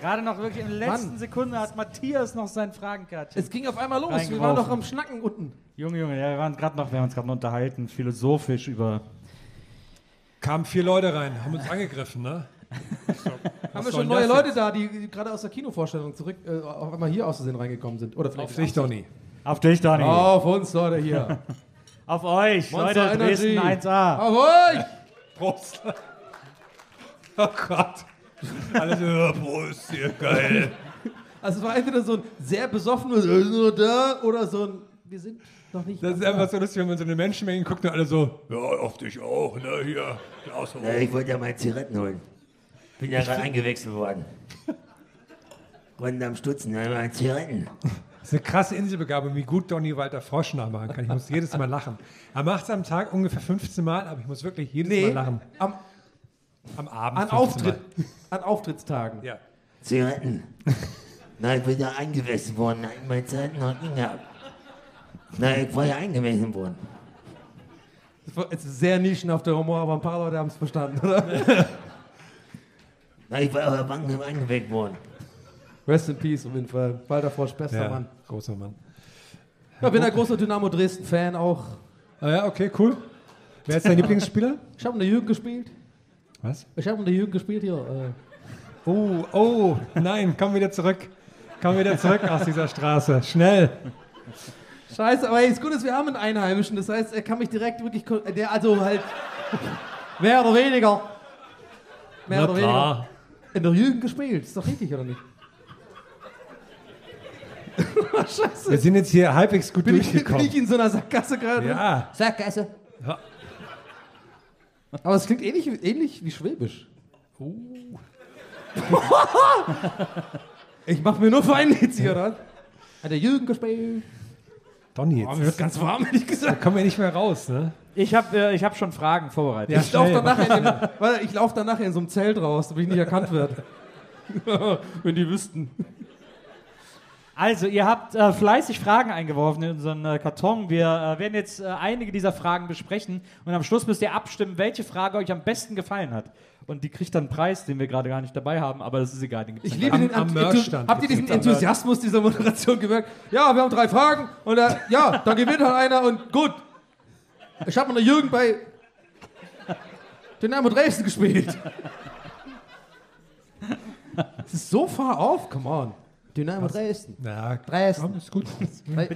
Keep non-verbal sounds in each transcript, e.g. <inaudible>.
Gerade noch wirklich in der letzten Mann. Sekunde hat Matthias noch sein Fragenkärtchen. Es ging auf einmal los. Wir waren noch am Schnacken unten. Junge, Junge, ja, wir, waren grad noch, wir haben uns gerade noch unterhalten, philosophisch über. Kamen vier Leute rein, haben uns angegriffen, ne? <laughs> Haben wir schon neue Leute jetzt? da, die die gerade aus der Kinovorstellung zurück äh, auf einmal hier aus Versehen reingekommen sind? Oder vielleicht Auf dich, Donny. Auf dich, Donny. Auf uns, Leute, hier. <laughs> Auf euch, Monster Leute, Dresden Energy. 1A. Auf euch! Prost. <laughs> Oh Gott. Alles über Prost, hier, geil. Also es war entweder so ein sehr besoffenes, "Äh, ist nur da, oder so ein, wir sind noch nicht Das ist einfach so lustig, wenn man so eine Menschenmenge guckt und alle so, ja, auf dich auch, ne, hier. Klaus, Ja, ich wollte ja mal Zigaretten holen. Bin ja gerade eingewechselt worden. Unten am Stutzen, da mal Zigaretten. Das ist eine krasse Inselbegabung, wie gut Donny Walter Frosch nachmachen kann. Ich muss jedes Mal lachen. Er macht es am Tag ungefähr 15 Mal, aber ich muss wirklich jedes Nee, Mal lachen. am, Am Abend. an, 15 Auftritt, an Auftrittstagen. Ja. Zigaretten. Nein, ich bin ja eingewechselt worden. Nein, meine Zigaretten noch nie gehabt. Nein, ich war ja eingewechselt worden. Es ist sehr nischenhafter Humor, aber ein paar Leute haben es verstanden, oder? Nein, ich war aber Bank eingewechselt worden. Rest in Peace auf jeden Fall. Walter Frosch, bester ja, Mann. großer Mann. Ja, bin ein großer Dynamo Dresden-Fan auch. Ah, ja, okay, cool. Wer ist dein Lieblingsspieler? Ich habe in der Jugend gespielt. Was? Ich habe in der Jugend gespielt hier. Äh, Oh, oh, nein, komm wieder zurück. Komm wieder zurück aus dieser Straße. Schnell. Scheiße, aber das Gute ist, wir haben einen Einheimischen. Das heißt, er kann mich direkt wirklich. ko- Der, also halt. mehr oder weniger. Mehr oder weniger. In der Jugend gespielt. Ist doch richtig, oder nicht? <laughs> Scheiße. Wir sind jetzt hier halbwegs gut Bin ich, bin durchgekommen. ich in so einer Sackgasse gerade? Ja. Sackgasse. Ja. Aber es klingt ähnlich, ähnlich wie Schwäbisch. ich mach mir nur Feinde jetzt hier, oder? Hat der Jugend gespielt? Donny, Oh, jetzt mir wird ganz warm, hätte ich da gesagt. kommen wir nicht mehr raus, ne? Ich habe äh, ich hab schon Fragen vorbereitet. Ja, Ich laufe dann, nachher in dem- warte, ich lauf dann nachher in so einem Zelt raus, damit ich nicht erkannt werde. <laughs> Wenn die wüssten. Also, ihr habt äh, fleißig Fragen eingeworfen in unseren äh, Karton. Wir äh, werden jetzt äh, einige dieser Fragen besprechen und am Schluss müsst ihr abstimmen, welche Frage euch am besten gefallen hat. Und die kriegt dann einen Preis, den wir gerade gar nicht dabei haben, aber das ist egal. Ich liebe Am- den am Enthu- Merchstand Habt ihr diesen am Enthusiasmus dieser Moderation gemerkt? Ja, wir haben drei Fragen und äh, ja, dann gewinnt halt einer und gut. Ich habe mit der Jugend bei Dynamo Dresden gespielt. Es ist so far off, come on. Dynamo Dresden. Ja, Dresden. komm, ist gut.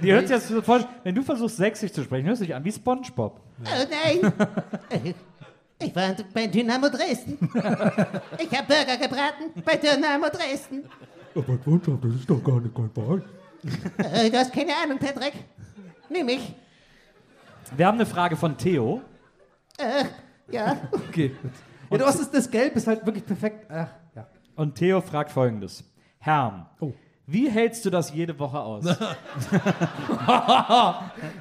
Die hört jetzt so vor, wenn du versuchst, sächsisch zu sprechen, hörst du dich an wie Spongebob. Oh nein! Ich war bei Dynamo Dresden. Ich habe Burger gebraten bei Dynamo Dresden. Aber Freundschaft, das ist doch gar nicht kein Verein. Äh, du hast keine Ahnung, Patrick. Nimm mich. Wir haben eine Frage von Theo. Äh, ja. Okay. gut. Ja, du hast das, das Gelb ist halt wirklich perfekt. Ach, ja. Und Theo fragt folgendes. Herrn, wie hältst du das jede Woche aus? <laughs>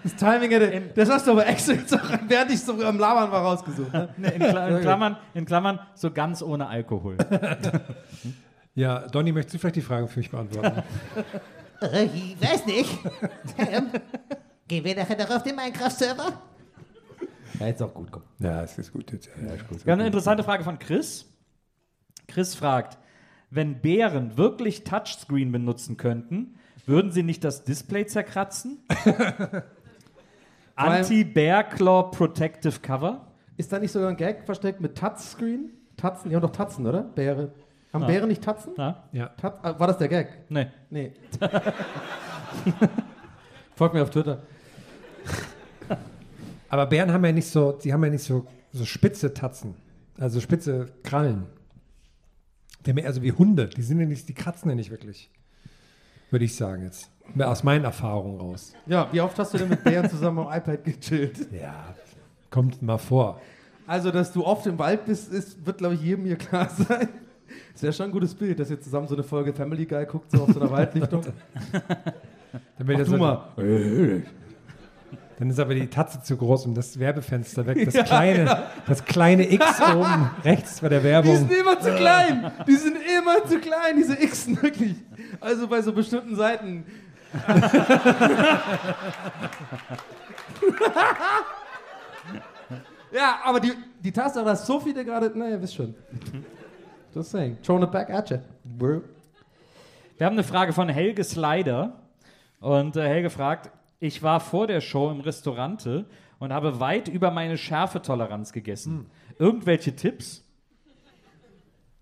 Das Timing hätte. Das hast du aber extra jetzt auch, während ich so am Labern war, rausgesucht. Ne? in, Kla in, Klammern, in Klammern so ganz ohne Alkohol. <laughs> Ja, Donny, möchtest du vielleicht die Frage für mich beantworten? <laughs> Äh, ich weiß nicht. Ähm, gehen wir nachher noch auf den Minecraft-Server? Ja, jetzt auch gut, komm. ja, es ist gut jetzt. Ja, ist gut. Wir haben eine interessante Frage von Chris. Chris fragt, Wenn Bären wirklich Touchscreen benutzen könnten, würden sie nicht das Display zerkratzen? <laughs> allem- Anti-Bear Claw Protective Cover? Ist da nicht sogar ein Gag versteckt mit Touchscreen? Tatzen? Die haben doch Tatzen, oder? Bäre. Haben Bären nicht Tatzen? Ja? Ja. Tat ah, war das der Gag? Nee. Nee. <laughs> Folgt mir auf Twitter. Aber Bären haben ja nicht so, die haben ja nicht so, so spitze Tatzen. Also spitze Krallen. Die haben ja eher so wie Hunde. Die sind ja nicht, die kratzen ja nicht wirklich. Würde ich sagen jetzt. Aus meinen Erfahrungen raus. Ja, wie oft hast du denn mit Bären zusammen am iPad gechillt? Ja, kommt mal vor. Also, dass du oft im Wald bist, ist, wird, glaube ich, jedem hier klar <laughs> sein. Das wäre schon ein gutes Bild, dass ihr zusammen so eine Folge Family Guy guckt, so auf so einer Waldlichtung. <laughs> Dann, Mach du mal. Dann ist aber die Tatze zu groß um das Werbefenster weg. Das <laughs> kleine, das kleine X oben rechts bei der Die Werbung. sind immer zu klein. Die sind immer zu klein, diese Xen, wirklich. Also bei so bestimmten Seiten. <laughs> ja, aber die, die Tatsache, dass so viele gerade. Naja, wisst schon. Just saying. Throwing it back at you. Bro. Wir haben eine Frage von Helge Slider. Und äh, Helge fragt, ich war vor der Show im Restaurante und habe weit über meine Schärfetoleranz gegessen. Irgendwelche Tipps?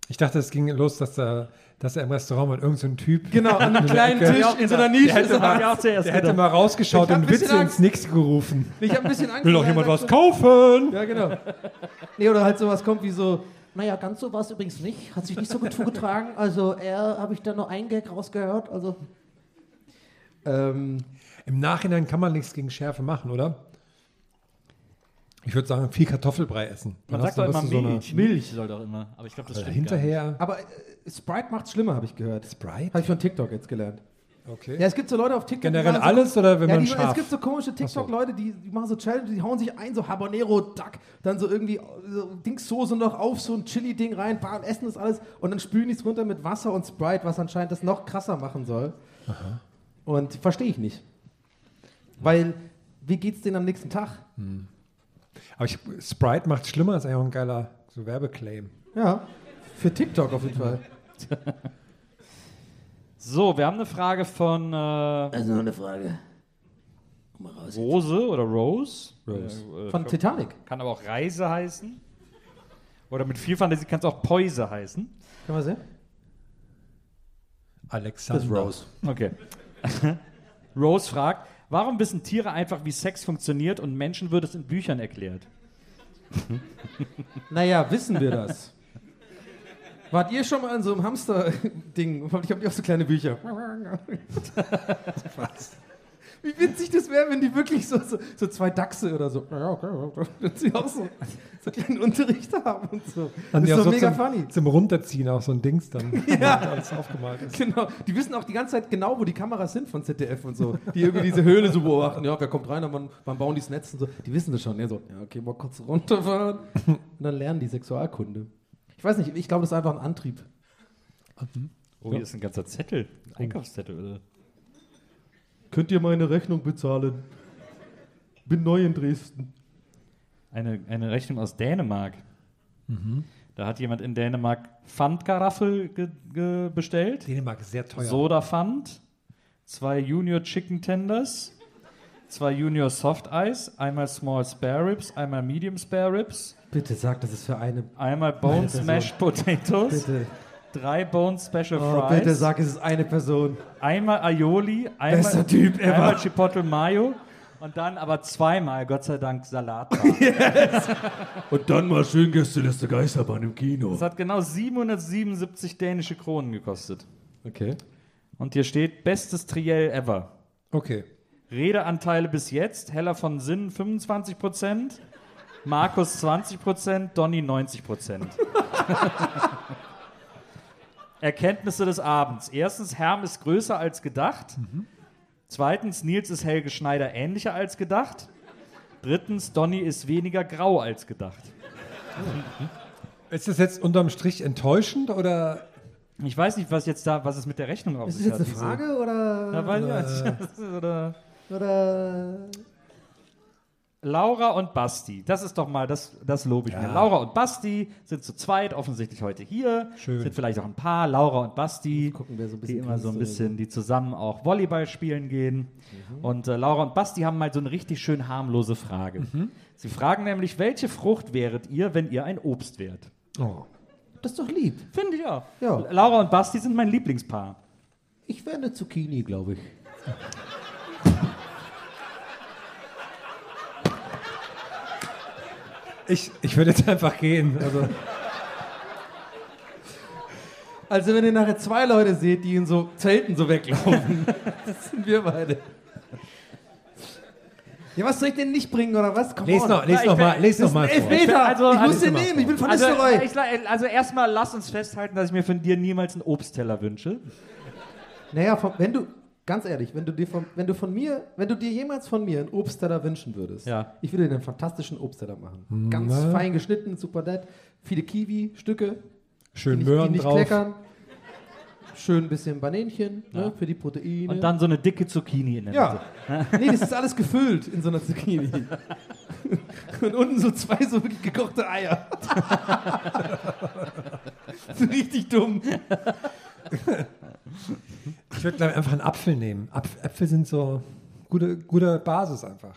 Ich dachte, es ging los, dass, da, dass er im Restaurant mit irgendeinem Typ. Genau, an einem <laughs> kleinen Tisch in so einer Nische. hätte saß. mal- Ja, auch zuerst Der hätte mal rausgeschaut und ein bisschen Witze Angst. ins Nix gerufen. <laughs> Ich habe ein bisschen Angst. Will doch er jemand was so- kaufen? Ja, genau. Nee, oder halt sowas kommt wie so. Naja, ganz so war es übrigens nicht. Hat sich nicht so gut zugetragen. Also, er habe ich da nur einen Gag rausgehört. Also. Ähm, Im Nachhinein kann man nichts gegen Schärfe machen, oder? Ich würde sagen, viel Kartoffelbrei essen. Man sagt doch immer du so eine- Milch. Milch soll doch immer. Aber ich glaube, das Äh, stimmt hinterher. aber äh, Sprite macht's schlimmer, habe ich gehört. Sprite? Habe ich von TikTok jetzt gelernt. Okay. Ja, es gibt so Leute auf TikTok. die Generell machen so, alles oder wenn ja, man die? Es gibt so komische TikTok-Leute, die, die machen so Challenges, die hauen sich ein, so Habanero Duck, dann so irgendwie so Dingssoße noch auf, so ein Chili-Ding rein, bam, essen das alles und dann spülen die es runter mit Wasser und Sprite, was anscheinend das noch krasser machen soll. Und verstehe ich nicht. Weil, wie geht's denen am nächsten Tag? Aber ich, Sprite macht schlimmer, ist eigentlich auch ein geiler so Werbeclaim. Ja, für TikTok auf jeden Fall. <laughs> So, wir haben eine Frage von äh, Also noch eine Frage. Komm mal raus. Rose oder Rose. Rose. Äh, äh, Von Titanic. kann aber auch Reise heißen. Oder mit viel Fantasie kann es auch Päuse heißen. Kann man sehen? Alexander. Okay. <laughs> Rose fragt, warum wissen Tiere einfach, wie Sex funktioniert und Menschen wird es in Büchern erklärt? <laughs> Naja, wissen wir das? Wart ihr schon mal an so einem Hamster-Ding? Ich habe auch so kleine Bücher. <laughs> Wie witzig das wäre, wenn die wirklich so, so, so zwei Dachse oder so. Ja, okay, okay. Dass sie auch so, so kleinen Unterricht haben und so. Haben Das ist so mega zum, funny. zum Runterziehen auch so ein Dings dann, <laughs> wo alles aufgemalt ist. Genau. Die wissen auch die ganze Zeit genau, wo die Kameras sind von ZDF und so. Die irgendwie diese Höhle so beobachten. Ja, wer kommt rein, und wann, wann bauen die das Netz und so. Die wissen das schon. Ja, so, ja okay, mal kurz runterfahren. <laughs> Und dann lernen die Sexualkunde. Ich weiß nicht, ich glaube, das ist einfach ein Antrieb. Oh, hier ist ein ganzer Zettel. Einkaufszettel, oder? Könnt ihr meine Rechnung bezahlen? Bin neu in Dresden. Eine, eine Rechnung aus Dänemark. Da hat jemand in Dänemark ge bestellt. Dänemark ist sehr teuer. Soda Pfand, zwei Junior Chicken Tenders, zwei Junior Soft Eis, einmal Small Spare Ribs, einmal Medium Spare Ribs, Bitte sag, das ist für eine. einmal Bone <laughs> Person. Smashed Potatoes, Bitte. Drei Bone Special Oh, Fries, bitte sag, es ist eine Person. einmal Aioli, einmal, einmal Chipotle Mayo und dann aber zweimal, Gott sei Dank, Salat. <laughs> Und dann mal schön Gästeliste Geisterbahn im Kino. Das hat genau 777 dänische Kronen gekostet. Okay. Und hier steht, bestes Triell ever. Okay. Redeanteile bis jetzt, Heller von Sinn 25%, Markus 20%, Donny 90%. <laughs> Erkenntnisse des Abends. Erstens, Herm ist größer als gedacht. Zweitens, Nils ist Helge Schneider ähnlicher als gedacht. Drittens, Donny ist weniger grau als gedacht. Ist das jetzt unterm Strich enttäuschend oder Ich weiß nicht, was jetzt da, was es mit der Rechnung auf Ist sich das jetzt hat. eine Frage oder. Ja, weiß ich nicht. <laughs> Oder oder. Laura und Basti, das ist doch mal, das, das lobe ich mir. Laura und Basti sind zu zweit offensichtlich heute hier. Schön. Sind vielleicht auch ein paar, Laura und Basti, gucken, wer so die immer so ein bisschen, die zusammen auch Volleyball spielen gehen. Und äh, Laura und Basti haben mal so eine richtig schön harmlose Frage. Sie fragen nämlich, welche Frucht wäret ihr, wenn ihr ein Obst wärt? Oh. Das ist doch lieb. Finde ich auch. Ja. Laura und Basti sind mein Lieblingspaar. Ich wäre eine Zucchini, glaube ich. <laughs> Ich, ich würde jetzt einfach gehen. Also, Also wenn ihr nachher zwei Leute seht, die in so Zelten so weglaufen, <laughs> das sind wir beide. Ja, was soll ich denn nicht bringen, oder was? Komm les noch, les noch mal, les noch mal vor. Elfmeter! Also- ich muss den nehmen, ich bin von Also, Nistelrooy. ich, also erstmal lass uns festhalten, dass ich mir von dir niemals einen Obstteller wünsche. Naja, wenn du, ganz ehrlich, wenn du, dir von, wenn du von mir, wenn du dir jemals von mir einen Obstteller wünschen würdest, Ja. ich würde dir einen fantastischen Obstteller machen. Ganz Na. fein geschnitten, super nett, viele Kiwi-Stücke, schön die, Möhren die nicht drauf. kleckern. Schön ein bisschen Banänchen ne, für die Proteine. Und dann so eine dicke Zucchini in der ja. Mitte. <laughs> nee, das ist alles gefüllt in so einer Zucchini. <laughs> Und unten so zwei so wirklich gekochte Eier. <laughs> so richtig dumm. Ich würde glaube ich einfach einen Apfel nehmen. Apf Äpfel sind so gute, gute Basis einfach.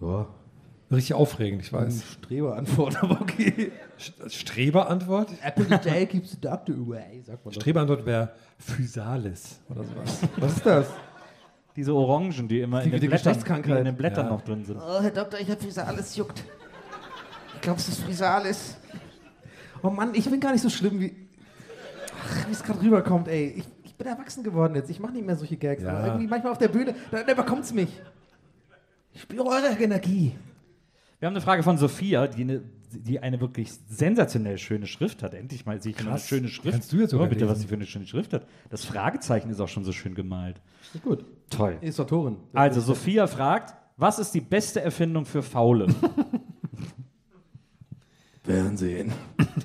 Ja, Richtig aufregend, ich weiß. Streberantwort, aber okay. St- Streberantwort? Apple a day keeps the doctor away, sagt man. Streberantwort wäre Physalis oder sowas. Was ist das? Diese Orangen, die immer in Die den, mit der Blättern, die in den Blättern Ja. noch drin sind. Oh, Herr Doktor, ich habe Frisalis juckt. Ich glaube, es ist Frisalis. Oh Mann, ich bin gar nicht so schlimm, wie Ach, wie es gerade rüberkommt, ey. Ich bin erwachsen geworden jetzt. Ich mache nicht mehr solche Gags. Ja. Aber irgendwie manchmal auf der Bühne, da, da überkommt es mich. Ich spüre eure Energie. Wir haben eine Frage von Sophia, die eine, die eine wirklich sensationell schöne Schrift hat. Endlich mal sehe ich mal eine Krass. schöne Schrift. Kannst du jetzt sogar oh, bitte, was lesen. sie für eine schöne Schrift hat. Das Fragezeichen ist auch schon so schön gemalt. Ist gut. Toll. Ist Autorin. Also, Sophia fragt, was ist die beste Erfindung für Faule? <laughs> Fernsehen.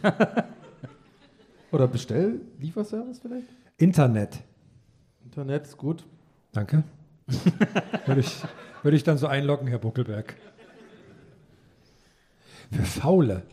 <laughs> Oder Bestell, Lieferservice vielleicht? Internet. Internet ist gut. Danke. <laughs> würde, ich, würde ich dann so einloggen, Herr Buckelberg. Für Faule.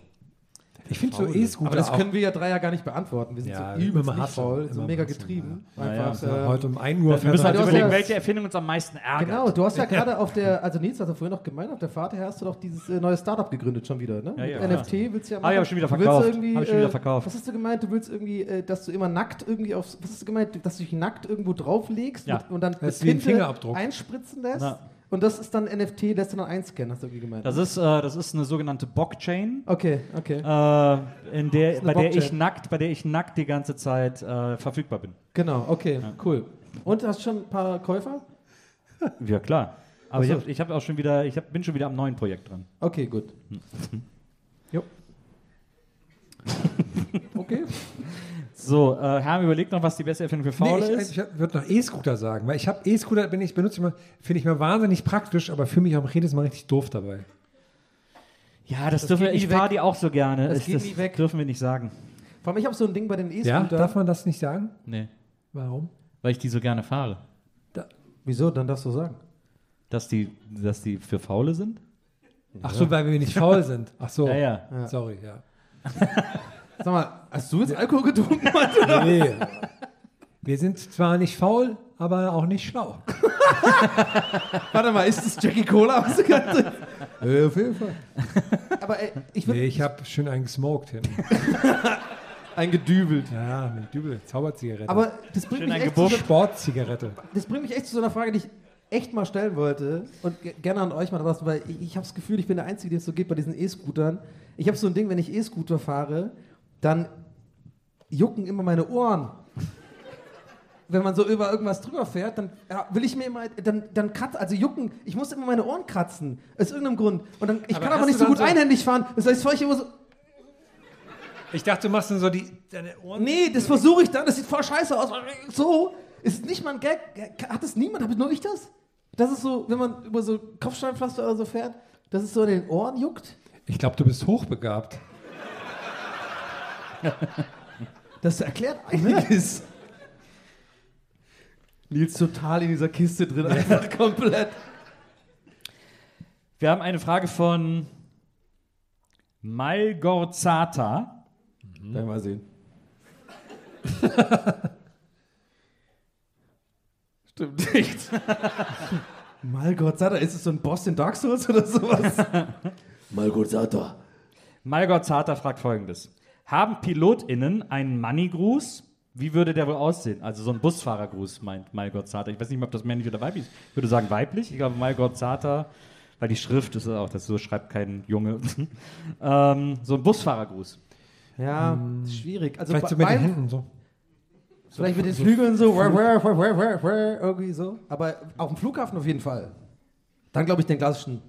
Ich finde so E-Scooter Aber das auch. können wir ja drei ja gar nicht beantworten. Wir sind Ja, so Hasse, faul, so mega Hasse, getrieben. ja. Einfach, Ja, ähm, heute um 1 Uhr Wir müssen halt überlegen, welche Erfindung uns am meisten ärgert. Genau, du hast ja <laughs> gerade auf der, also Nils hat ja vorhin noch gemeint, auf der Fahrt her hast du doch dieses äh, neue Startup gegründet schon wieder, ne? Ja, ja. NFT willst du ja Ah, ja, hab ich schon wieder Du willst verkauft. Irgendwie, Hab ich schon wieder äh, verkauft. Was hast du gemeint? Du willst irgendwie, äh, dass du immer nackt irgendwie auf, was hast du gemeint, dass du dich nackt irgendwo drauflegst Ja. mit, und dann Das mit Tinte Fingerabdruck. einspritzen lässt Ja. Und das ist dann NFT, lässt du dann einscannen, hast du irgendwie gemeint. Das ist, äh, das ist eine sogenannte Blockchain, okay, okay. äh, in der, bei, der ich nackt, bei der ich nackt die ganze Zeit äh, verfügbar bin. Genau, okay, cool. Und hast du schon ein paar Käufer? Ja, klar. Aber Ach ich, so. hab, ich hab auch schon wieder, ich hab, bin schon wieder am neuen Projekt dran. Okay, gut. Jo. <laughs> okay. So, äh, Herm überlegt noch, was die beste Erfindung für Faule Nee, ich, ist. ich würde noch E-Scooter sagen, weil ich habe E-Scooter, bin ich benutze immer, finde ich mir wahnsinnig praktisch, aber fühle mich auch jedes Mal richtig doof dabei. Ja, das, Das dürfen wir, ich fahre die auch so gerne. Das Das, geht das nie weg. dürfen wir nicht sagen. Vor allem, ich habe so ein Ding bei den Ja, E-Scootern. darf man das nicht sagen? Nee, Warum? weil ich die so gerne fahre. Wieso? Dann darfst du sagen. Dass die, dass die für Faule sind? Ach so, weil wir nicht faul sind. Ach so. Ja, ja. Sorry, ja. <laughs> Sag mal, hast du jetzt Alkohol getrunken? Nee. Wir sind zwar nicht faul, aber auch nicht schlau. <laughs> Warte mal, ist das Jackie Cola? Was du gerade äh, auf jeden Fall. Aber ey, ich würde Nee, ich habe schön einen gesmoked hinten. <laughs> eingedübelt. Ja, mit Dübel, Zauberzigarette. Aber das bringt, Schön mich ein echt zu, Gebusch. so- Sportzigarette. das bringt mich echt zu so einer Frage, die ich echt mal stellen wollte und ge- gerne an euch mal draußen, weil ich, ich habe das Gefühl, ich bin der Einzige, dem es so geht bei diesen E-Scootern. Ich habe so ein Ding, wenn ich E-Scooter fahre, dann jucken immer meine Ohren. Wenn man so über irgendwas drüber fährt, dann ja, will ich mir immer, dann, dann kratz, also jucken, ich muss immer meine Ohren kratzen, aus irgendeinem Grund. Und dann, ich Aber kann aber nicht so gut so- einhändig fahren, das heißt, fahre ich immer so, Ich dachte, du machst dann so die, deine Ohren. Nee, das versuche ich dann. Das sieht voll scheiße aus. So ist nicht mal ein Gag. Hat das niemand? Habe nur ich das? Das ist so, wenn man über so Kopfsteinpflaster oder so fährt, dass es so in den Ohren juckt. Ich glaube, du bist hochbegabt. Das erklärt einiges. Nils total in dieser Kiste drin, einfach komplett. Wir haben eine Frage von Malgorzata. Werden wir mal sehen. <laughs> Stimmt nicht. Malgott, Sata, ist es so ein Boss in Dark Souls oder sowas? <laughs> Malgozata. Malgorzata fragt folgendes. Haben PilotInnen einen Money-Gruß? Wie würde der wohl aussehen? Also so ein Busfahrergruß, meint Malgorzata. Ich weiß nicht mehr, ob das männlich oder weiblich ist. Ich würde sagen weiblich. Ich glaube Malgorzata, weil die Schrift ist auch, das so schreibt kein Junge. <laughs> ähm, so ein Busfahrergruß. ja, schwierig. Also Vielleicht so mit den Händen so. Vielleicht mit den Flügeln so, <laughs> irgendwie so. Aber auf dem Flughafen auf jeden Fall. Dann glaube ich den klassischen.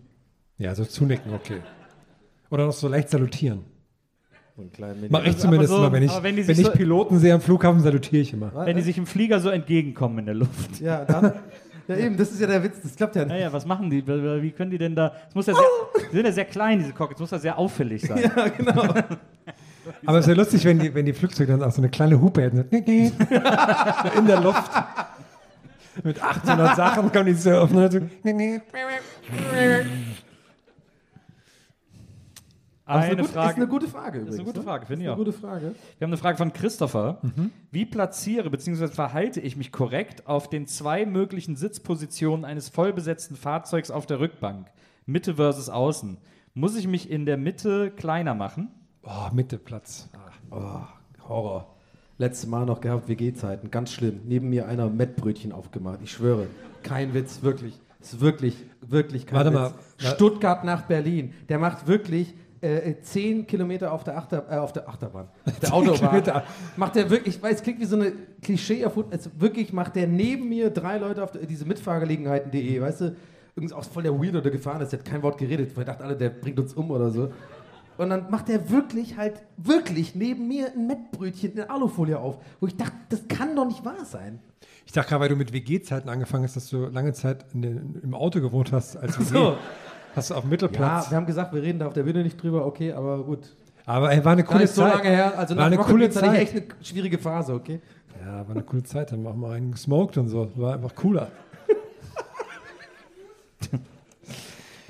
Ja, so zunicken, okay. Oder noch so leicht salutieren. Kleinen Mach ich Also, zumindest so- immer, wenn ich, wenn wenn ich so- Piloten sehe am Flughafen, salutiere ich immer. Wenn die sich im Flieger so entgegenkommen in der Luft. Ja, dann. Ja, eben, das ist ja der Witz, das klappt ja nicht. Naja, was machen die? Wie können die denn da? Es muss ja sehr, die sind ja sehr klein, diese Cockets. Muss ja sehr auffällig sein. <laughs> Ja, genau. <laughs> Aber es ist ja lustig, wenn die, wenn die Flugzeuge dann auch so eine kleine Hupe hätten. So so <laughs> in der Luft. Mit 800 Sachen kommen die so auf so. Aber ist Eine eine, gut, Frage. ist eine gute Frage übrigens. ist eine gute? Frage, finde ich Ist auch. eine gute Frage. Wir haben eine Frage von Christopher. Mhm. Wie platziere bzw. verhalte ich mich korrekt auf den zwei möglichen Sitzpositionen eines vollbesetzten Fahrzeugs auf der Rückbank? Mitte versus Außen. Muss ich mich in der Mitte kleiner machen? Oh, Mitteplatz. Oh, Horror. Letztes Mal noch gehabt, WG-Zeiten, ganz schlimm. Neben mir einer Mettbrötchen aufgemacht. Ich schwöre, kein Witz, wirklich. Ist wirklich, wirklich kein Warte Witz. mal. Stuttgart nach Berlin. Der macht wirklich äh, 10 Kilometer auf der, Achter, äh, auf der Achterbahn. <laughs> Der Autobahn. Macht der wirklich, ich weiß, es klingt wie so eine Klischee erfunden. Also wirklich macht der neben mir drei Leute auf der, diese Mitfahrgelegenheiten.de, weißt du, irgendwie auch voll der Weirdo, der gefahren ist, der hat kein Wort geredet. Ich dachte alle, der bringt uns um oder so. Und dann macht er wirklich halt, wirklich neben mir ein Mettbrötchen in Alufolie auf. Wo ich dachte, das kann doch nicht wahr sein. Ich dachte gerade, weil du mit WG-Zeiten angefangen hast, dass du lange Zeit in im Auto gewohnt hast als WG. So. Hast du auf dem Ja, Mittelplatz. wir haben gesagt, wir reden da auf der Bühne nicht drüber, okay, aber gut. Aber ey, war eine coole nicht so Zeit. lange her. Also war eine Rocket coole Beans hatte ich Zeit. echt eine schwierige Phase, okay? Ja, war eine coole Zeit. Dann machen wir einen gesmoked und so. War einfach cooler.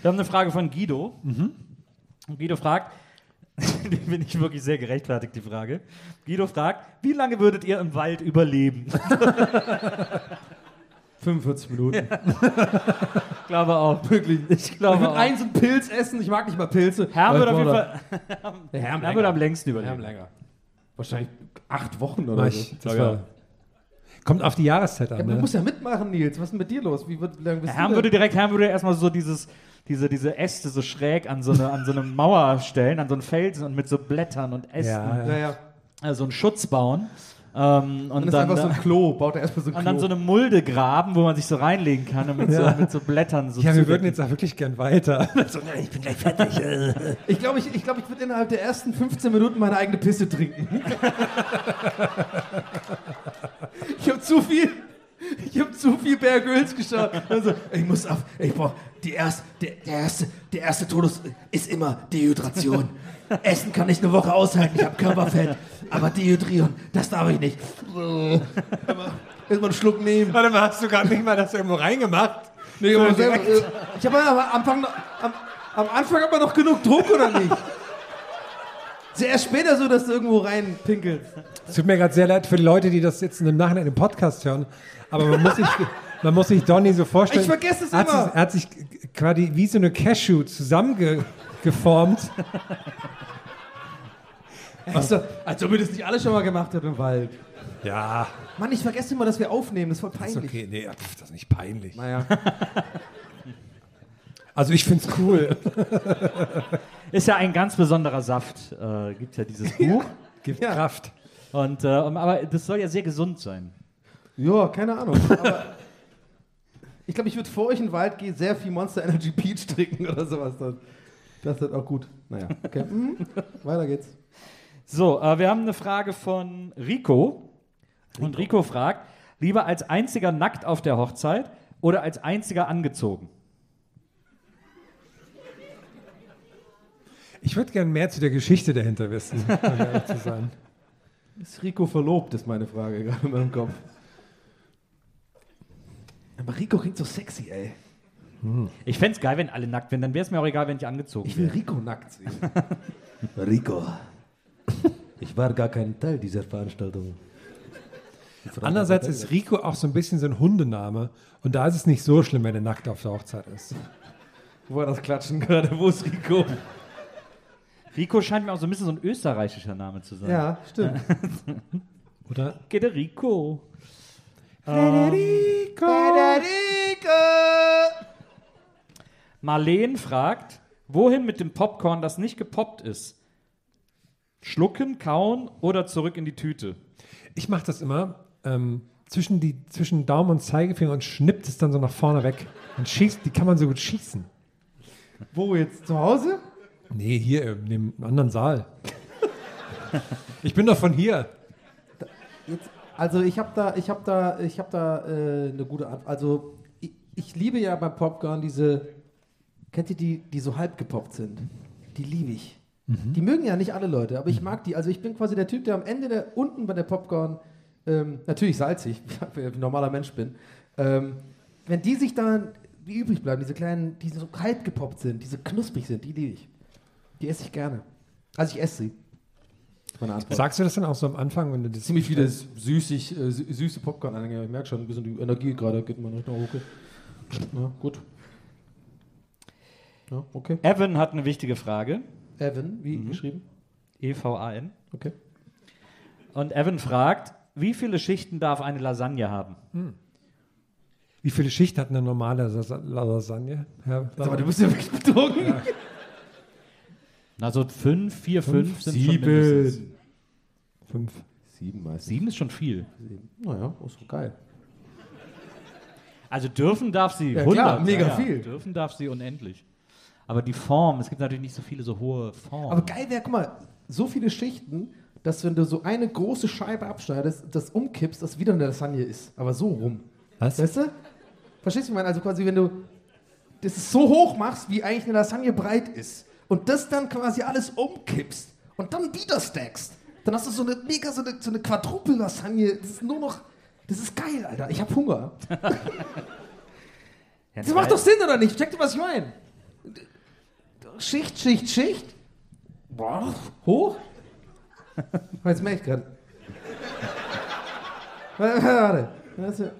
Wir haben eine Frage von Guido. Und Guido fragt, <laughs> die bin ich wirklich sehr gerechtfertigt, die Frage. Guido fragt, wie lange würdet ihr im Wald überleben? <laughs> 45 Minuten. Ich <laughs> glaube auch. Wirklich. Ich Ich glaube würde auch. eins einen Pilz essen, ich mag nicht mal Pilze. Aber auf jeden Fall Herm Herr wird am längsten überleben. länger. Wahrscheinlich acht Wochen oder War so. ich, das war, Kommt auf die Jahreszeit an. Ja, aber du ne? musst ja mitmachen, Nils. Was ist denn mit dir los? Wie, wird, wie lange bist Herr du würde direkt, Herr würde erstmal so dieses, diese, diese Äste so schräg an so, eine, an so eine Mauer stellen, an so einen Felsen und mit so Blättern und Ästen Ja, Ja, ja. also einen Schutz bauen. Ähm, und Und ist dann, einfach so ein Klo. Baut er erstmal so ein <laughs> und Klo. dann so eine Mulde graben, wo man sich so reinlegen kann und mit, Ja. so, mit so Blättern so ja, wir würden jetzt auch wirklich gern weiter. <laughs> Ich bin gleich fertig. <laughs> ich glaube, ich, ich, glaub, ich würde innerhalb der ersten 15 Minuten meine eigene Pisse trinken. ich habe zu viel. Ich habe zu viel Bear Grylls geschaut. Also, Ich muss auf. Ich brauch. Die erste, der, der, erste, der erste Todus ist immer Dehydration. Essen kann ich eine Woche aushalten, ich habe Körperfett. Aber dehydrieren, das darf ich nicht. erstmal einen Schluck nehmen. Warte mal, hast du gerade nicht mal das irgendwo reingemacht? Nee, aber selber, äh, ich habe am Anfang, noch- am, am Anfang aber noch genug Druck, oder nicht? Ist ja erst später so, dass du irgendwo reinpinkelst. Es tut mir gerade sehr leid für die Leute, die das jetzt im Nachhinein im Podcast hören. Aber man muss sich, man muss sich Donny so vorstellen. Ich vergesse es er hat immer. Sich, er hat sich quasi wie so eine Cashew zusammengeformt. Was, als ob wir das nicht alle schon mal gemacht haben im Wald. ja, Mann, ich vergesse immer, dass wir aufnehmen. Das ist voll ist peinlich. okay. Nee, pf, das ist nicht peinlich. Naja. <laughs> Also ich finde es cool. <laughs> Ist ja ein ganz besonderer Saft. Äh, gibt ja dieses Buch. Gibt Ja. Kraft. Und, äh, aber das soll ja sehr gesund sein. Ja, keine Ahnung. Aber <laughs> ich glaube, ich würde vor euch in den Wald gehen, sehr viel Monster Energy Peach trinken oder sowas. Dann. Das ist auch gut. Naja, okay. Mhm. Weiter geht's. So, äh, wir haben eine Frage von Rico. Und Rico fragt, lieber als einziger nackt auf der Hochzeit oder als einziger angezogen? Ich würde gerne mehr zu der Geschichte dahinter wissen, um ehrlich zu sein. <laughs> Ist Rico verlobt, ist meine Frage gerade in meinem Kopf. Aber Rico klingt so sexy, ey. Ich fände es geil, wenn alle nackt wären. Dann wäre es mir auch egal, wenn ich angezogen Ich will. Rico nackt sehen. <laughs> Rico, ich war gar kein Teil dieser Veranstaltung. Andererseits ist Rico auch so ein bisschen so ein Hundename. Und da ist es nicht so schlimm, wenn er nackt auf der Hochzeit ist. Wo war das Klatschen gerade? Wo ist Rico? Rico scheint mir auch so ein bisschen so ein österreichischer Name zu sein. Ja, stimmt. <laughs> Oder? Federico. Federico! Marleen fragt, wohin mit dem Popcorn, das nicht gepoppt ist? Schlucken, kauen oder zurück in die Tüte? Ich mache das immer ähm, zwischen, die, zwischen Daumen und Zeigefinger und schnippt es dann so nach vorne weg. Und schießt, die kann man so gut schießen. Wo jetzt? Zu Hause? Nee, hier in dem anderen Saal. ich bin doch von hier. Jetzt, also ich habe da, ich habe da, ich habe da äh, eine gute Art. Also ich, ich liebe ja beim Popcorn diese, kennt ihr die, die so halb gepoppt sind? Die liebe ich. Die mögen ja nicht alle Leute, aber ich mag die. Also ich bin quasi der Typ, der am Ende der, unten bei der Popcorn, ähm, natürlich salzig, <laughs> weil ich ein normaler Mensch bin. Ähm, wenn die sich dann, die übrig bleiben, diese kleinen, die so halb gepoppt sind, die so knusprig sind, die liebe ich. Die esse ich gerne. Also ich esse sie. Meine Antwort Sagst du das dann auch so am Anfang, wenn du das ziemlich viele süßig, äh, sü- süße Popcorn-Anhänger. Ich merke schon, ein bisschen die Energie gerade geht mal Richtung hoch. Ja, gut. Ja, okay. Evan hat eine wichtige Frage. Evan, wie geschrieben? E-V-A-N. Okay. Und Evan fragt, wie viele Schichten darf eine Lasagne haben? Wie viele Schichten hat eine normale Las- Lasagne? Herr Aber du bist ja wirklich betrunken. Na, so fünf, vier, fünf, sind schon sieben. mindestens. Fünf. Sieben meistens. Sieben ist schon viel. Naja, ist doch geil. Also dürfen darf sie Ja, 100. klar, mega ja, viel. Dürfen darf sie unendlich. Aber die Form, es gibt natürlich nicht so viele so hohe Formen. Aber geil wäre, guck mal, so viele Schichten, dass wenn du so eine große Scheibe abschneidest, das umkippst, das wieder eine Lasagne ist. Aber so rum. Was? Weißt du? Verstehst du, ich meine? Also quasi, wenn du das so hoch machst, wie eigentlich eine Lasagne breit ist und das dann quasi alles umkippst und dann wieder stackst, dann hast du so eine mega, so eine, so eine Quadrupel-Lasagne. Das ist nur noch, das ist geil, Alter. Ich hab Hunger. <laughs> Ja, Das macht doch Sinn, oder nicht? Check dir, was ich meine. Schicht, Schicht, Schicht. Boah, hoch. <laughs> Jetzt merke ich gerade. <laughs> Warte.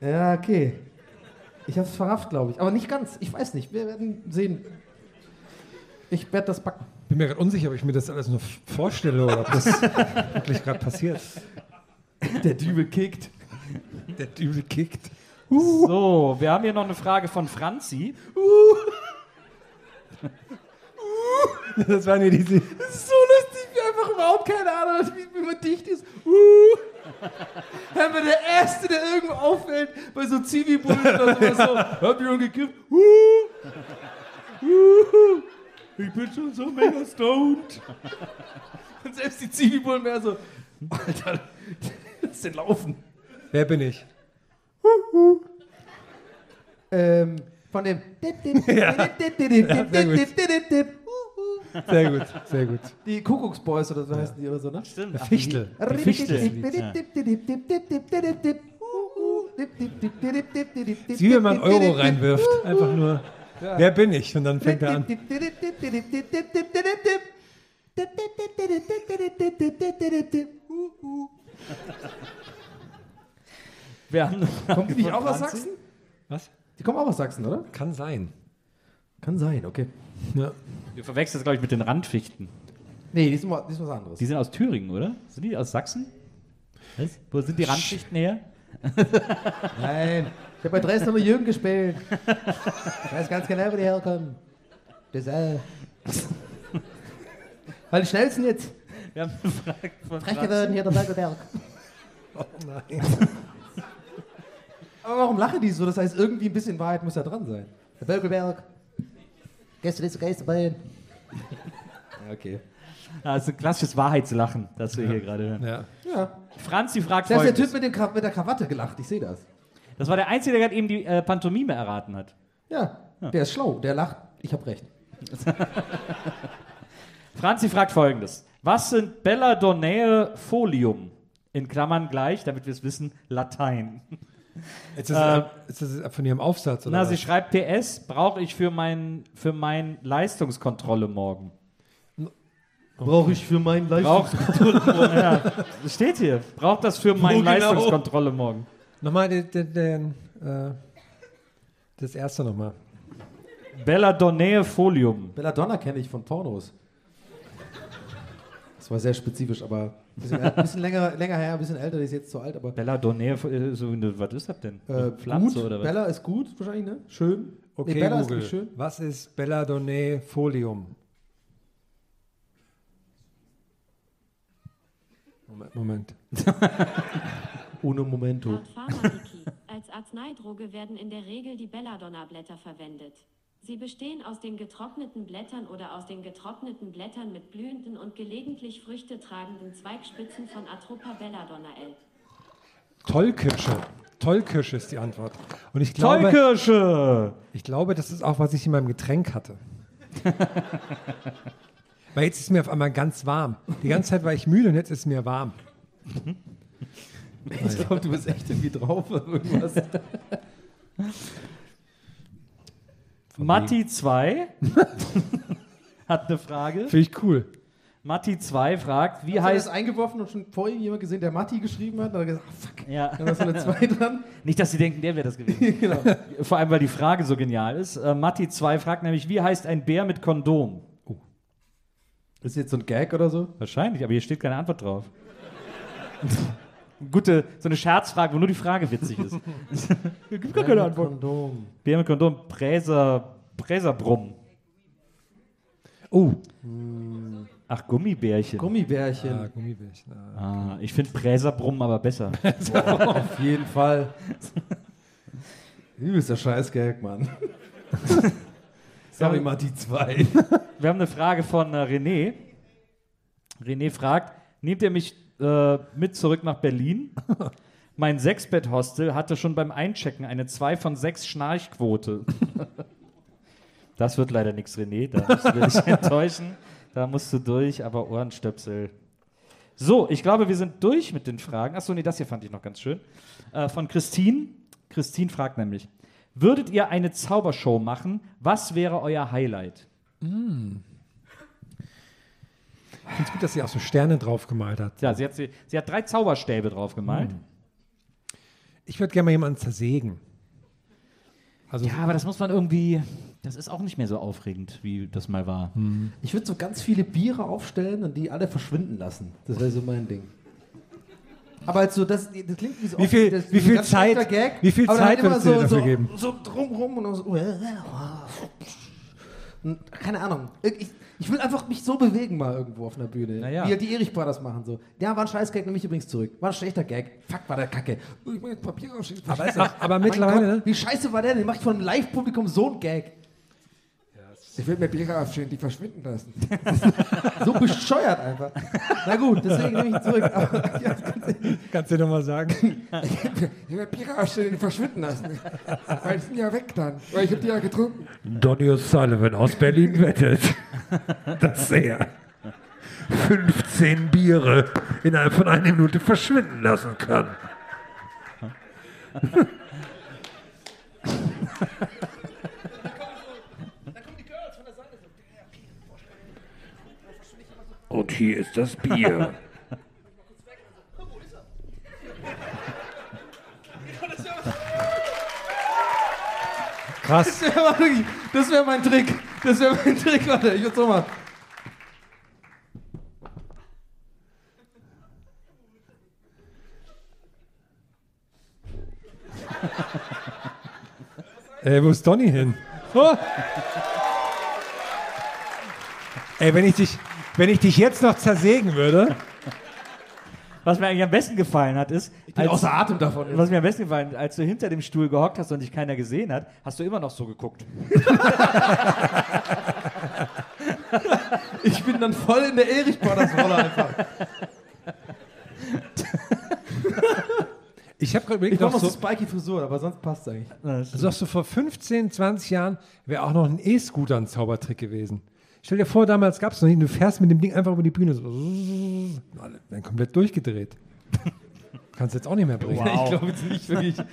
Ja, okay. Ich hab's verrafft, glaube ich. Aber nicht ganz. Ich weiß nicht. Wir werden sehen. Ich werde das backen. Bin mir gerade unsicher, ob ich mir das alles nur vorstelle oder ob das <laughs> wirklich gerade passiert. Der Dübel kickt. Der Dübel kickt. So, wir haben hier noch eine Frage von Franzi. Das waren ja diese. Das ist so lustig, wie einfach überhaupt keine Ahnung hat, wie, wie man dicht ist. Uh. Dann wird der Erste, der irgendwo auffällt, bei so Zivi-Bullen oder sowas so, <laughs> hab ich schon gekippt. Uh. Uh. Ich bin schon so mega stoned. <laughs> Und selbst die Zivi-Bullen mehr so, Alter, lass den laufen. Wer bin ich? Ähm, von dem... Sehr gut, sehr gut. Die Kuckucksboys oder so heißen die oder so, ne? Stimmt. Fichtel. Die Fichtel. Sieh, wie wenn man Euro reinwirft. Einfach nur, wer bin ich? Und dann fängt er an. Wir haben Kommt die nicht auch aus. Sachsen? Was? Die kommen auch aus Sachsen, oder? Kann sein. Kann sein, okay. Ja. Wir verwechseln es, glaube ich, mit den Randfichten. Nee, die ist was anderes. Die sind aus Thüringen, oder? Sind die aus Sachsen? Was? Wo sind die Randfichten her? Nein, ich habe bei Dresden mit Jürgen gespielt. Ich weiß ganz genau, wo die herkommen. Das äh. Weil die schnellsten jetzt. Wir haben eine Frage von Frech geworden hier der Bergelberg. Oh nein. Aber warum lachen die so? Das heißt, irgendwie ein bisschen Wahrheit muss ja dran sein. Der Bergelberg. Gestern ist der Geisterbahn. Ja, okay. Das ist ein klassisches Wahrheitslachen, das wir hier gerade hören. Ja. Ja. Franzi fragt Da ist der. Typ mit, dem mit der Krawatte gelacht, ich sehe das. Das war der Einzige, der gerade eben die äh, Pantomime erraten hat. Ja, der ist schlau, der lacht, ich habe recht. <laughs> Franzi fragt folgendes. Was sind Belladonnae folium? In Klammern gleich, damit wir es wissen, Latein. <laughs> Ist das, ist das von Ihrem Aufsatz? Oder Na, was? sie schreibt PS, brauche ich für mein, für mein Leistungskontrolle morgen. Brauche ich für meinen Braucht, <laughs> ja, das steht hier. Braucht das für meine genau? Leistungskontrolle morgen. Nochmal den, den, den, äh, das erste nochmal. Belladonnea Folium. Belladonna kenne ich von Pornos. Das war sehr spezifisch, aber ein bisschen, ein bisschen länger, länger her, ein bisschen älter, die ist jetzt zu alt, aber Belladonnea, äh, so, eine- was ist das denn? äh, Pflanze gut. oder was? Bella ist gut, wahrscheinlich, ne? Schön. Okay, nee, Bella Google. ist schön. Was ist Belladonna Folium? Moment, Moment. <laughs> Uno momento. Laut Pharmawiki <laughs> als Arzneidroge werden in der Regel die Belladonna-Blätter verwendet. Sie bestehen aus den getrockneten Blättern oder aus den getrockneten Blättern mit blühenden und gelegentlich Früchte tragenden Zweigspitzen von Atropa belladonnae. Tollkirsche. Tollkirsche ist die Antwort. Und ich glaube, Tollkirsche! ich glaube, das ist auch, was ich in meinem Getränk hatte. <laughs> Weil jetzt ist mir auf einmal ganz warm. Die ganze Zeit war ich müde und jetzt ist mir warm. Ich glaube, du bist echt irgendwie drauf. oder Irgendwas. <laughs> Matti 2 <laughs> hat eine Frage. Finde ich cool. Matti 2 fragt, wie Hast du das heißt. eingeworfen und schon vorhin jemand gesehen, der Matti geschrieben hat? Dann hat er gesagt, ah, fuck, Ja. dann hast du eine 2 <laughs> dran. Nicht, dass sie denken, der wäre das gewesen. genau. Vor allem, weil die Frage so genial ist. Äh, Matti 2 fragt nämlich, wie heißt ein Bär mit Kondom? Ist jetzt so ein Gag oder so? Wahrscheinlich, aber hier steht keine Antwort drauf. Gute, so eine Scherzfrage, wo nur die Frage witzig ist. <laughs> Gibt gar keine Antwort. Kondom. Bär mit Kondom, Präser, Präserbrumm. Oh, Ach, Gummibärchen. Gummibärchen. ja, Gummibärchen. Ah. ah, ich finde Präserbrumm aber besser. <laughs> Auf jeden Fall. Übelster Scheiß-Gag, Mann. <laughs> Sorry, Matti 2. Wir haben eine Frage von äh, René. René fragt, nehmt ihr mich äh, mit zurück nach Berlin? <laughs> Mein Sechsbett-Hostel hatte schon beim Einchecken eine 2 von 6 Schnarchquote. <laughs> Das wird leider nichts, René. Da musst du dich <laughs> enttäuschen. Da musst du durch, aber Ohrenstöpsel. So, ich glaube, wir sind durch mit den Fragen. Achso, nee, das hier fand ich noch ganz schön. Äh, von Christine. Christine fragt nämlich: Würdet ihr eine Zaubershow machen? Was wäre euer Highlight? Ich finde es gut, dass sie auch so Sterne drauf gemalt hat. Ja, sie hat, sie, sie hat drei Zauberstäbe drauf gemalt. Ich würde gerne mal jemanden zersägen. Also, Ja, aber das muss man irgendwie. Das ist auch nicht mehr so aufregend, wie das mal war. Ich würde so ganz viele Biere aufstellen und die alle verschwinden lassen. Das wäre so mein Ding. Aber halt so, das, das klingt wie so Wie viel- das, wie so viel Zeit- Gag, wie viel dann Zeit immer würdest du dir so, dafür so, geben? So drumrum und dann so. <laughs> Und keine Ahnung. Ich, ich will einfach mich so bewegen mal irgendwo auf einer Bühne. Naja. Wie halt die Erich Brothers machen so. Ja, war ein scheiß Gag, nehme ich übrigens zurück. War ein schlechter Gag. Fuck, war der Kacke. Ich <laughs> mein Papier aber, aber, mittlerweile, Gott? Wie scheiße war der denn? Den mach ich von einem Live-Publikum so einen Gag. Ich will mir Biere aufstellen, die verschwinden lassen. <laughs> So bescheuert einfach. Na gut, deswegen nehme ich zurück. Aber, ja, Kannst du dir nochmal sagen? Ich will mir Biere aufstellen, die verschwinden lassen. Weil die sind ja weg dann. Weil ich habe die ja getrunken. Donny O'Sullivan aus Berlin wettet, dass er 15 Biere innerhalb von einer Minute verschwinden lassen kann. <laughs> Und hier ist das Bier. <laughs> Krass. Das wäre wäre mein Trick. Das wäre mein Trick. Warte, ich würde so machen. Ey, wo ist Donny hin? Oh. Ey, wenn ich, dich, wenn ich dich jetzt noch zersägen würde. Was mir eigentlich am besten gefallen hat, ist, Ich bin außer Atem davon. was mir am besten gefallen hat, als du hinter dem Stuhl gehockt hast und dich keiner gesehen hat, hast du immer noch so geguckt. Ich bin dann voll in der Erich Brothers Rolle einfach. Ich habe gerade Ich überlegt, brauche noch noch so, so spiky Frisur, aber sonst passt es eigentlich. also so vor 15, 20 Jahren wäre auch noch ein E-Scooter ein Zaubertrick gewesen. Stell dir vor, damals gab es noch nicht, du fährst mit dem Ding einfach über die Bühne. So, dann komplett durchgedreht. <laughs> Kannst jetzt auch nicht mehr bringen. Ich glaube jetzt nicht wirklich. <laughs>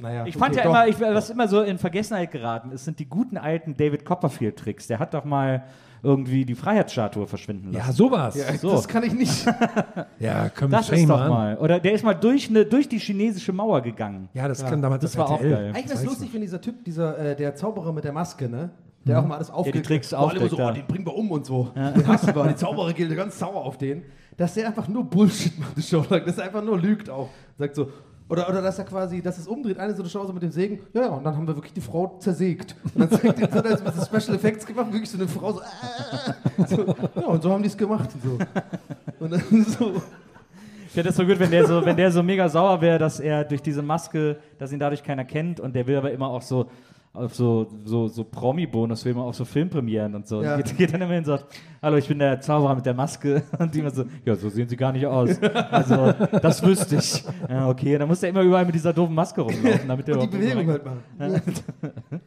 Naja, Ich fand okay, ja doch. immer, ich, was immer so in Vergessenheit geraten ist, sind die guten alten David Copperfield-Tricks. Der hat doch mal irgendwie die Freiheitsstatue verschwinden lassen. Ja, sowas. Ja, So. Das kann ich nicht. <laughs> Ja, komm, das shame ist doch on. mal. Oder der ist mal durch, eine, durch die chinesische Mauer gegangen. Ja, das kann damals das auf war auch RTL. geil. Eigentlich wäre es lustig, wenn dieser Typ, dieser, äh, der Zauberer mit der Maske, ne? Der auch mal alles aufdeckt. Tricks Wo alle immer aufdeckt, so, ja. oh, den bringen wir um und so. Den hassen wir. Die Zauberergilde ganz sauer auf den. Dass der einfach nur Bullshit macht, die Show lang. Dass er einfach nur lügt auch. Sagt so, oder, oder dass er quasi, dass es umdreht, eine so eine Show so mit dem Sägen, ja, ja, und dann haben wir wirklich die Frau zersägt. Und dann zeigt er, hat er jetzt mit so Special Effects gemacht, wirklich so eine Frau so, äh, so ja, und so haben die es gemacht. Und, so. und dann <laughs> so, Ich fände es so gut, wenn der so, wenn der so mega sauer wäre, dass er durch diese Maske, dass ihn dadurch keiner kennt und der will aber immer auch so auf so, so, so Promi-Bonusfilme, auf so Filmpremieren und so. Ja. Und geht, geht dann immer hin und sagt, hallo, ich bin der Zauberer mit der Maske. <laughs> Und die immer so, ja, so sehen sie gar nicht aus. Also, das wüsste ich. Ja, okay, dann muss er immer überall mit dieser doofen Maske rumlaufen, damit er die Bewegung halt machen. <laughs>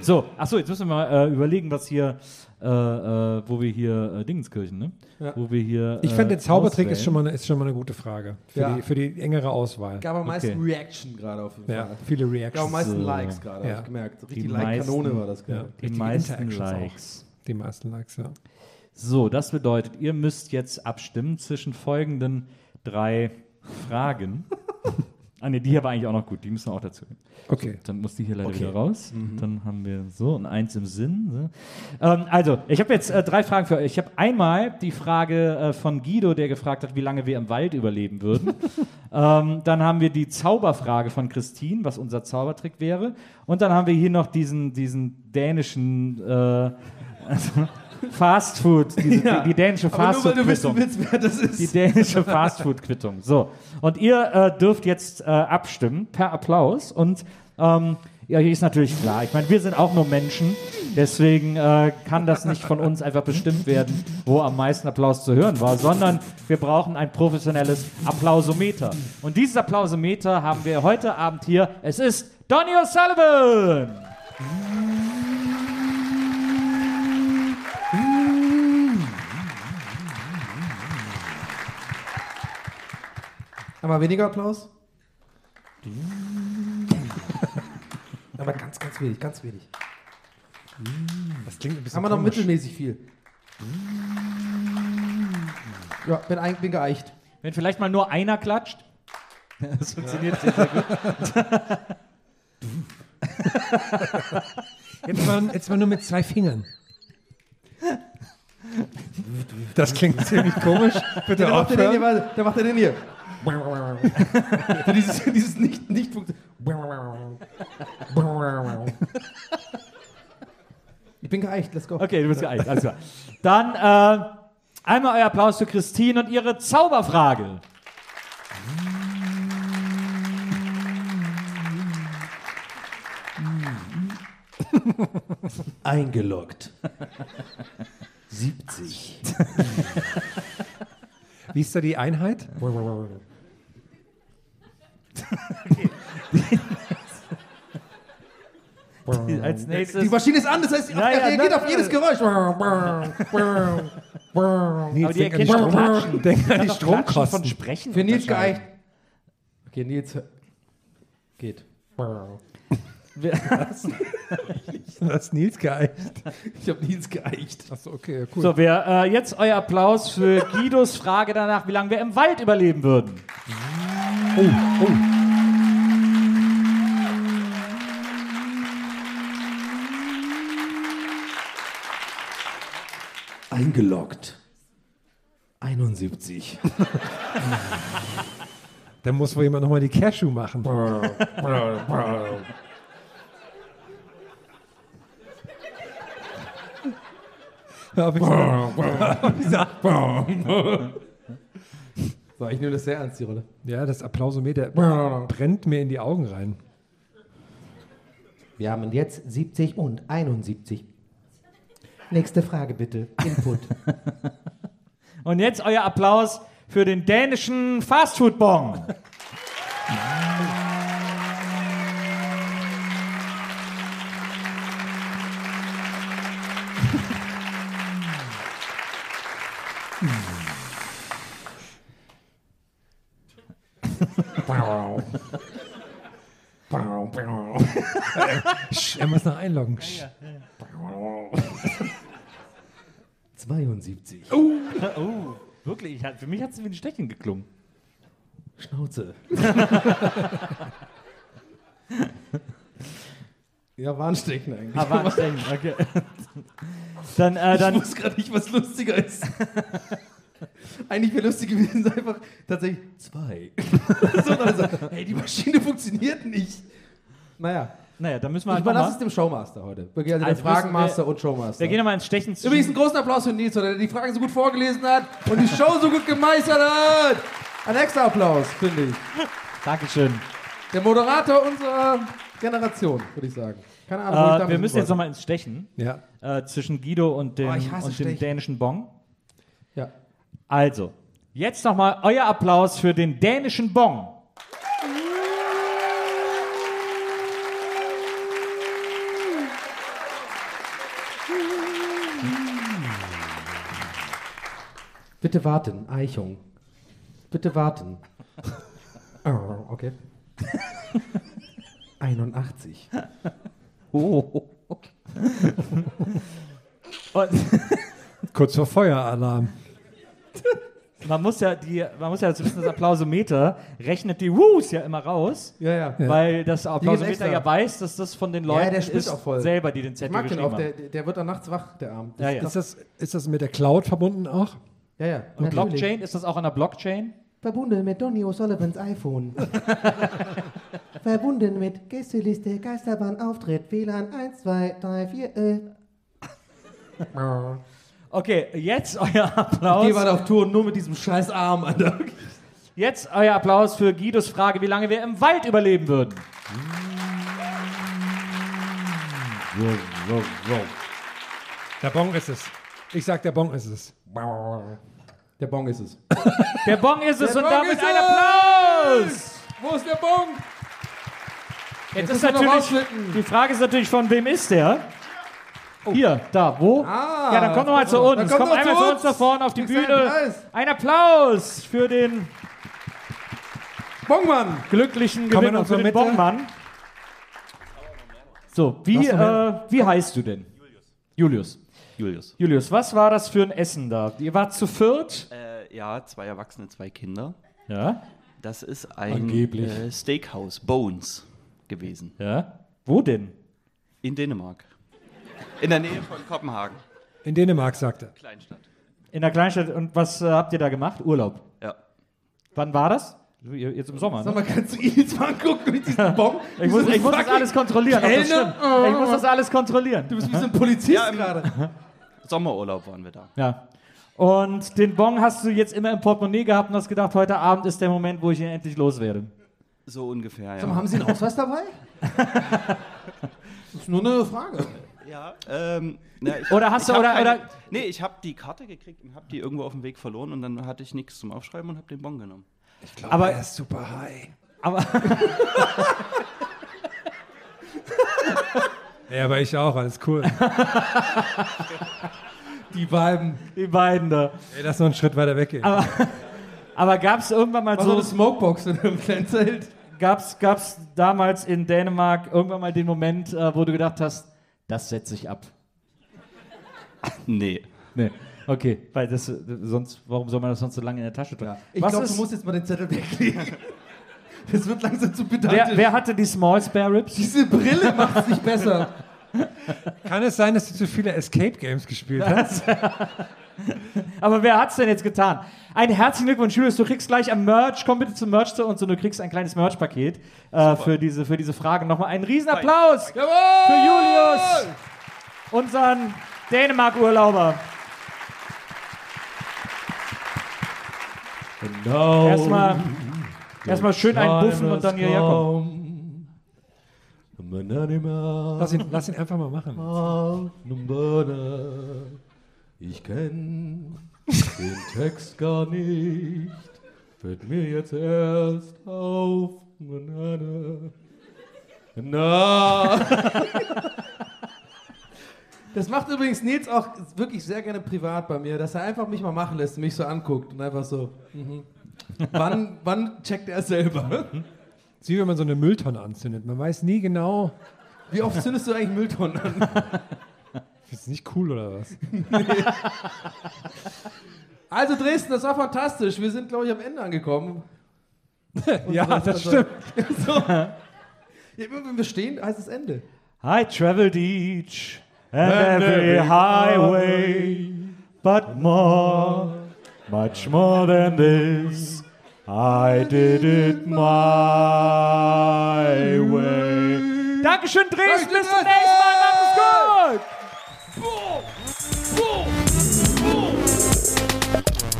So, achso, jetzt müssen wir mal äh, überlegen, was hier, äh, äh, wo wir hier, äh, Dingenskirchen, ne? Ja. Wo wir hier. Ich äh, fand, der Zaubertrick ist schon, mal eine, ist schon mal eine gute Frage. Für, Ja. die, für die engere Auswahl. Gab am meisten Okay. Reaction gerade auf jeden Ja, Fall. viele Gab am Reactions. meisten So. Likes gerade, Ja. hab ich gemerkt. Die richtig Like-Kanone war das Ja, gerade. Die richtige meisten Interactions auch. Likes. Die meisten Likes, ja. So, das bedeutet, ihr müsst jetzt abstimmen zwischen folgenden drei Fragen. <laughs> ah ne, die hier war eigentlich auch noch gut, die müssen auch dazu. Okay. Dann muss die hier leider Okay. wieder raus. Dann haben wir so und eins im Sinn. So. Ähm, also, ich habe jetzt äh, drei Fragen für euch. Ich habe einmal die Frage äh, von Guido, der gefragt hat, wie lange wir im Wald überleben würden. <laughs> ähm, dann haben wir die Zauberfrage von Christine, was unser Zaubertrick wäre. Und dann haben wir hier noch diesen, diesen dänischen äh, <laughs> also Fast Food, diese, Ja. die, die dänische Fast Food du wissen willst, wer das ist. die dänische Fastfood-Quittung. So. Und ihr äh, dürft jetzt äh, abstimmen per Applaus. Und ähm, ja, hier ist natürlich klar. Ich meine, wir sind auch nur Menschen. Deswegen äh, kann das nicht von uns einfach bestimmt werden, wo am meisten Applaus zu hören war, sondern wir brauchen ein professionelles Applausometer. Und dieses Applausometer haben wir heute Abend hier. Es ist Donny O'Sullivan. Aber weniger Applaus? <laughs> Aber ganz, ganz wenig, ganz wenig. Das klingt ein bisschen Haben wir noch komisch. mittelmäßig viel. Ja, bin, ein, bin geeicht. Wenn vielleicht mal nur einer klatscht. <laughs> Das funktioniert sehr, sehr gut. Jetzt mal, jetzt mal nur mit zwei Fingern. Das klingt ziemlich komisch. <laughs> Bitte Der macht er den hier, warte, der macht er den hier. <laughs> Dieses, dieses nicht, nicht Ich bin geeicht, let's go. Okay, du bist geeicht, alles klar. Dann äh, einmal euer Applaus für Christine und ihre Zauberfrage. Eingeloggt. 70. Wie ist da die Einheit? <laughs> Als nächstes. Die Maschine ist an, das heißt, Ja, er ja, reagiert auf jedes Geräusch. Nils, Aber die erkennt die schon Strom- Klatschen. Denk an die Klatschen von Stromkosten. Sprechen. Für Nils geeicht. Okay, Nils geht. Das <laughs> ist Nils geeicht. Ich habe Nils geeicht. Achso, okay, cool. So, wer äh, jetzt euer Applaus für Guidos Frage danach, wie lange wir im Wald überleben würden. Oh, oh. Eingeloggt. 71. <laughs> Dann muss wohl jemand nochmal die Cashew machen. <laughs> Wie gesagt. <laughs> So, ich nehme das sehr ernst, die Rolle. ja, das Applausometer <laughs> brennt mir in die Augen rein. Wir haben jetzt 70 und 71. Nächste Frage bitte. Input. <laughs> Und jetzt euer Applaus für den dänischen Fastfood-Bon. <laughs> er muss noch einloggen. Sch. 72. Oh, oh wirklich? Ich, für mich hat es wie ein Stechen geklungen. Schnauze. ja, war ein Stechen eigentlich. Ah, war ein Stechen, okay. Dann, äh, dann ich wusste gerade nicht, was lustiger ist. Eigentlich wäre lustig gewesen, einfach tatsächlich zwei. <laughs> so, dann so, hey, die Maschine funktioniert nicht. Naja. Naja, dann müssen wir Ich überlasse noch es dem Showmaster heute. Wirklich, also, Also Fragenmaster müssen und Showmaster. Wir gehen nochmal ins Stechen zu. Übrigens einen großen Applaus für Nils, der die Fragen so gut vorgelesen hat und die Show so gut gemeistert hat. Ein extra Applaus, finde ich. Dankeschön. Der Moderator unserer Generation, würde ich sagen. Keine Ahnung, wo ich Äh, wir müssen jetzt nochmal ins Stechen. Ja. Äh, zwischen Guido und dem, Oh, und dem dänischen Bong. Ja. Also, jetzt nochmal euer Applaus für den dänischen Bong. Bitte warten, Eichung. Bitte warten. Oh, okay. <laughs> 81. Oh. Und <laughs> Kurz vor Feueralarm. <laughs> man muss ja die, man muss ja wissen, das Applausometer rechnet die Woos ja immer raus, Ja, ja. Ja. weil das. Applausometer ja weiß, dass das von den Leuten der spielt ist, auch voll. selber, die den Ich Zettel mag den auch, der, haben. der wird dann nachts wach, der Arm. Ja, ja. Ist das, ist das mit der Cloud verbunden auch? Ja, ja. Und Blockchain, ist das auch an der Blockchain? Verbunden mit Donny O'Sullivans iPhone. <laughs> Verbunden mit Gästeliste, Geisterbahn, Auftritt, WLAN 1, 2, 3, 4, äh. <laughs> Okay, jetzt euer Ich gehe Applaus. auf Tour nur mit diesem scheiß Arm, Alter. Jetzt euer Applaus für Guidos Frage, wie lange wir im Wald überleben würden. Der Bon ist es. Ich sag, der Bon ist es. Der Bong ist es. Der Bong ist es Der und Bong damit ist ein! Applaus! Wo ist der Bong? Jetzt Jetzt ist natürlich, die Frage ist natürlich, von wem ist der? Hier, da, wo? Ah, ja, dann kommt noch mal zu uns. Kommt noch einmal zu zu uns. da vorne auf die Bühne. Ein Applaus für den Bongmann! glücklichen Komm in Gewinner, für den. Bongmann. So, wie, äh, wie heißt du denn? Julius. Julius. Julius, was war das für ein Essen da? Ihr wart zu viert? Äh, ja, zwei Erwachsene, zwei Kinder. Ja. Das ist ein Angeblich. äh, Steakhouse, Bones, gewesen. Ja. Wo denn? In Dänemark. In der Nähe von Kopenhagen. In Dänemark, sagt er. Kleinstadt. In der Kleinstadt. Und was äh, habt ihr da gemacht? Urlaub. Ja. Wann war das? Jetzt im Sommer. Sag Ne? mal, kannst du ihn jetzt mal angucken mit diesem Bong? Ich muss, ich muss das alles kontrollieren. Das. Ich muss das alles kontrollieren. Du bist wie so ein Polizist Ja, gerade. <laughs> Sommerurlaub waren wir da. Ja. Und den Bon hast du jetzt immer im Portemonnaie gehabt und hast gedacht, heute Abend ist der Moment, wo ich ihn endlich loswerde. So ungefähr, ja. Mal, haben Sie einen Ausweis dabei? das <laughs> ist nur eine Frage. Ja, ähm, na, ich, Oder hast ich du- oder- keine, oder- Nee, ich habe die Karte gekriegt und habe die irgendwo auf dem Weg verloren und dann hatte ich nichts zum Aufschreiben und habe den Bon genommen. Aber, Er ist super high. aber, <laughs> Ja, aber ich auch, alles cool. <laughs> Die beiden. die beiden da. Ey, lass noch einen Schritt weiter weggehen. Aber gab es irgendwann mal Was so so, eine Smokebox in einem kleinen Zelt. gab's, gab's damals in Dänemark irgendwann mal den Moment, äh, wo du gedacht hast, das setze ich ab? <laughs> Nee. Nee. Okay, weil das sonst, warum soll man das sonst so lange in der Tasche tragen? Ich glaube, du musst jetzt mal den Zettel weglegen. <laughs> Das wird langsam zu pedantisch. wer, wer hatte die Small Spare Ribs? Diese Brille macht es nicht besser. <laughs> Kann es sein, dass du zu viele Escape Games gespielt hast? <laughs> Aber wer hat's denn jetzt getan? Ein herzlichen Glückwunsch, Julius. Du kriegst gleich am Merch. Komm bitte zum Merch zu uns und du kriegst ein kleines Merch-Paket äh, für, diese, für diese Fragen. Nochmal einen Riesenapplaus Jawohl! für Julius, unseren Dänemark-Urlauber. Genau. Erstmal, erstmal schön einbuffen und dann hierher kommen. Lass ihn, lass ihn einfach mal machen. Ich kenn den Text gar nicht, fällt mir jetzt erst auf. Na. Das macht übrigens Nils auch wirklich sehr gerne privat bei mir, dass er einfach mich mal machen lässt, mich so anguckt und einfach so. Mhm. Wann, wann checkt er selber? Ist wie wenn man so eine Mülltonne anzündet. Man weiß nie genau. Wie oft zündest du eigentlich Mülltonnen an? <laughs> Ist nicht cool oder was? <laughs> Also Dresden, das war fantastisch. Wir sind, glaube ich, am Ende angekommen. <laughs> ja, das stimmt. so. ja, immer wenn wir stehen, heißt es Ende. I traveled each and every highway, but more, much more than this, I did it my way. Dankeschön, Dresden, bis zum nächsten Mal, macht es gut!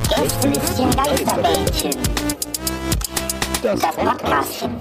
Gästelistchen Geisterbällchen. Das Podcastchen.